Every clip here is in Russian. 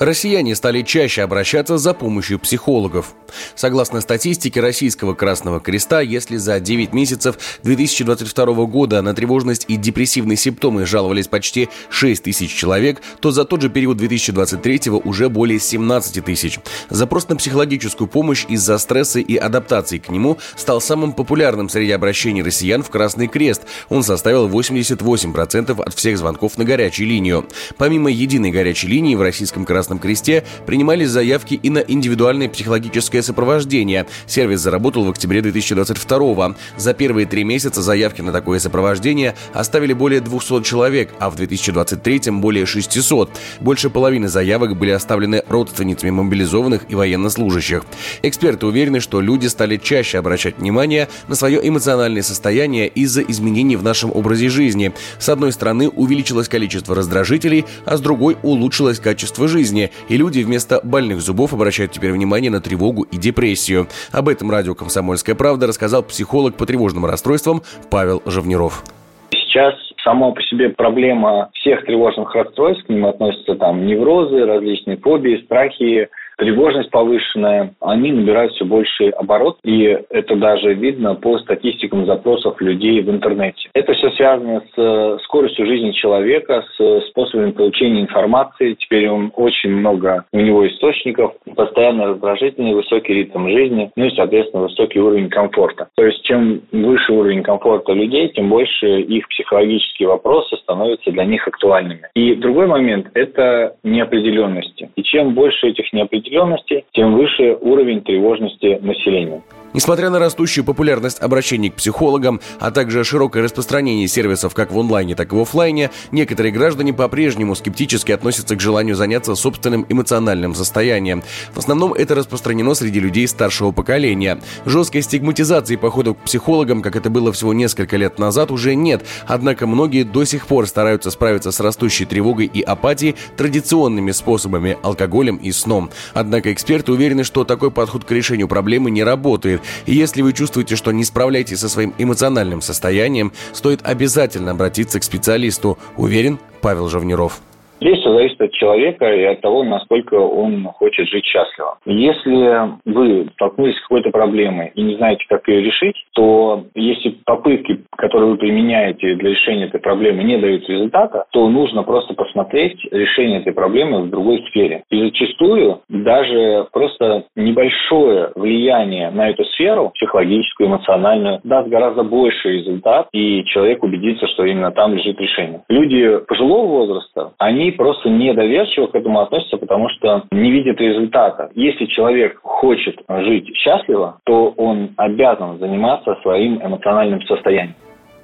Россияне стали чаще обращаться за помощью психологов. Согласно статистике Российского Красного Креста, если за 9 месяцев 2022 года на тревожность и депрессивные симптомы жаловались почти 6 тысяч человек, то за тот же период 2023 уже более 17 тысяч. Запрос на психологическую помощь из-за стресса и адаптации к нему стал самым популярным среди обращений россиян в Красный Крест. Он составил 88% от всех звонков на горячую линию. Помимо единой горячей линии в Российском Красном Красном Кресте принимались заявки и на индивидуальное психологическое сопровождение. Сервис заработал в октябре 2022 За первые три месяца заявки на такое сопровождение оставили более 200 человек, а в 2023 более 600. Больше половины заявок были оставлены родственницами мобилизованных и военнослужащих. Эксперты уверены, что люди стали чаще обращать внимание на свое эмоциональное состояние из-за изменений в нашем образе жизни. С одной стороны, увеличилось количество раздражителей, а с другой улучшилось качество жизни болезни, и люди вместо больных зубов обращают теперь внимание на тревогу и депрессию. Об этом радио «Комсомольская правда» рассказал психолог по тревожным расстройствам Павел Живниров. Сейчас сама по себе проблема всех тревожных расстройств, к ним относятся там неврозы, различные фобии, страхи, тревожность повышенная, они набирают все больше оборот, и это даже видно по статистикам запросов людей в интернете. Это все связано с э, скоростью жизни человека, с способами получения информации. Теперь он очень много у него источников, постоянно раздражительный, высокий ритм жизни, ну и, соответственно, высокий уровень комфорта. То есть, чем выше уровень комфорта людей, тем больше их психологические вопросы становятся для них актуальными. И другой момент – это неопределенности. И чем больше этих неопределенностей, неопределенности, тем выше уровень тревожности населения. Несмотря на растущую популярность обращений к психологам, а также широкое распространение сервисов как в онлайне, так и в офлайне, некоторые граждане по-прежнему скептически относятся к желанию заняться собственным эмоциональным состоянием. В основном это распространено среди людей старшего поколения. Жесткой стигматизации походов к психологам, как это было всего несколько лет назад, уже нет, однако многие до сих пор стараются справиться с растущей тревогой и апатией традиционными способами – алкоголем и сном. Однако эксперты уверены, что такой подход к решению проблемы не работает, и если вы чувствуете, что не справляетесь со своим эмоциональным состоянием, стоит обязательно обратиться к специалисту, уверен Павел Живниров. Здесь все зависит от человека и от того, насколько он хочет жить счастливо. Если вы столкнулись с какой-то проблемой и не знаете, как ее решить, то если попытки, которые вы применяете для решения этой проблемы, не дают результата, то нужно просто посмотреть решение этой проблемы в другой сфере. И зачастую даже просто небольшое влияние на эту сферу, психологическую, эмоциональную, даст гораздо больший результат, и человек убедится, что именно там лежит решение. Люди пожилого возраста, они просто недоверчиво к этому относятся, потому что не видят результата. Если человек хочет жить счастливо, то он обязан заниматься своим эмоциональным состоянием.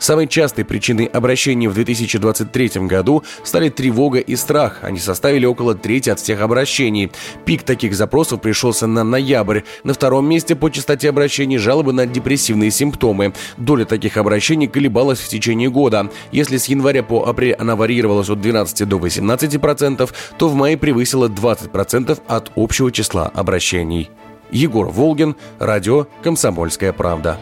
Самой частой причиной обращений в 2023 году стали тревога и страх. Они составили около трети от всех обращений. Пик таких запросов пришелся на ноябрь. На втором месте по частоте обращений жалобы на депрессивные симптомы. Доля таких обращений колебалась в течение года. Если с января по апрель она варьировалась от 12 до 18%, то в мае превысила 20% от общего числа обращений. Егор Волгин, радио «Комсомольская правда».